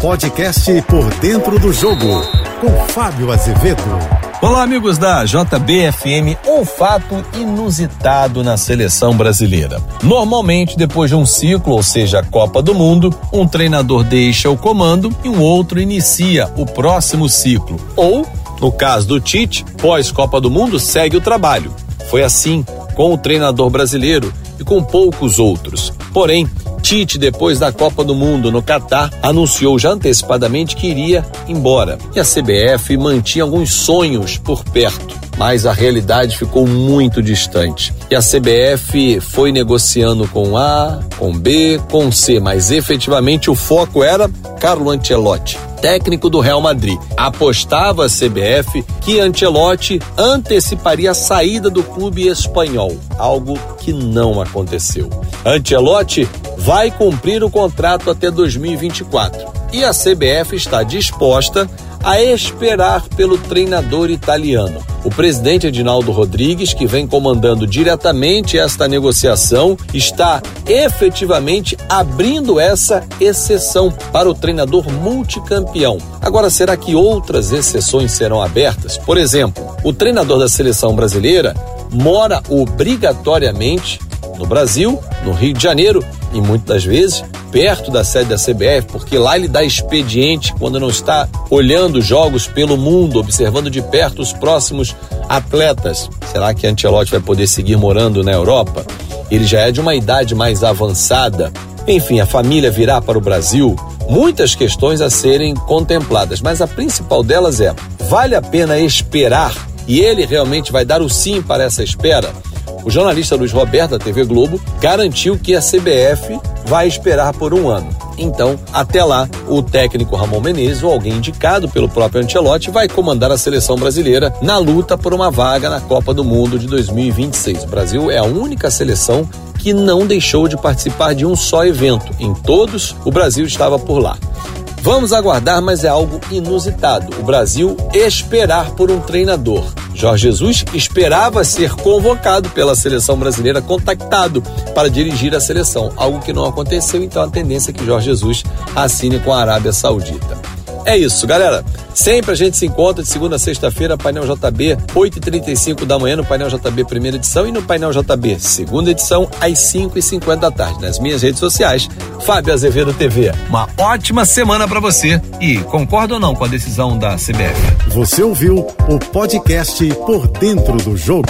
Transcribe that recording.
podcast Por Dentro do Jogo, com Fábio Azevedo. Olá, amigos da JBFM. Um fato inusitado na seleção brasileira. Normalmente, depois de um ciclo, ou seja, a Copa do Mundo, um treinador deixa o comando e um outro inicia o próximo ciclo. Ou, no caso do Tite, pós-Copa do Mundo, segue o trabalho. Foi assim com o treinador brasileiro e com poucos outros. Porém, Tite, depois da Copa do Mundo no Catar, anunciou já antecipadamente que iria embora. E a CBF mantinha alguns sonhos por perto, mas a realidade ficou muito distante. E a CBF foi negociando com A, com B, com C, mas efetivamente o foco era Carlo Ancelotti técnico do Real Madrid. Apostava a CBF que Ancelotti anteciparia a saída do clube espanhol, algo que não aconteceu. Ancelotti vai cumprir o contrato até 2024 e a CBF está disposta a esperar pelo treinador italiano. O presidente Edinaldo Rodrigues, que vem comandando diretamente esta negociação, está efetivamente abrindo essa exceção para o treinador multicampeão. Agora, será que outras exceções serão abertas? Por exemplo, o treinador da seleção brasileira mora obrigatoriamente no Brasil, no Rio de Janeiro, e muitas vezes perto da sede da CBF, porque lá ele dá expediente quando não está olhando jogos pelo mundo, observando de perto os próximos atletas. Será que Ancelotti vai poder seguir morando na Europa? Ele já é de uma idade mais avançada. Enfim, a família virá para o Brasil. Muitas questões a serem contempladas, mas a principal delas é: vale a pena esperar? E ele realmente vai dar o sim para essa espera? O jornalista Luiz Roberto, da TV Globo, garantiu que a CBF vai esperar por um ano. Então, até lá, o técnico Ramon Menezes, ou alguém indicado pelo próprio Ancelotti, vai comandar a seleção brasileira na luta por uma vaga na Copa do Mundo de 2026. O Brasil é a única seleção que não deixou de participar de um só evento. Em todos, o Brasil estava por lá. Vamos aguardar, mas é algo inusitado. O Brasil esperar por um treinador. Jorge Jesus esperava ser convocado pela seleção brasileira, contactado para dirigir a seleção, algo que não aconteceu, então a tendência é que Jorge Jesus assine com a Arábia Saudita. É isso, galera. Sempre a gente se encontra de segunda a sexta-feira, painel JB, 8h35 da manhã no painel JB primeira edição e no painel JB segunda edição, às 5h50 da tarde. Nas minhas redes sociais, Fábio Azevedo TV. Uma ótima semana para você. E concorda ou não com a decisão da CBF? Você ouviu o podcast Por Dentro do Jogo.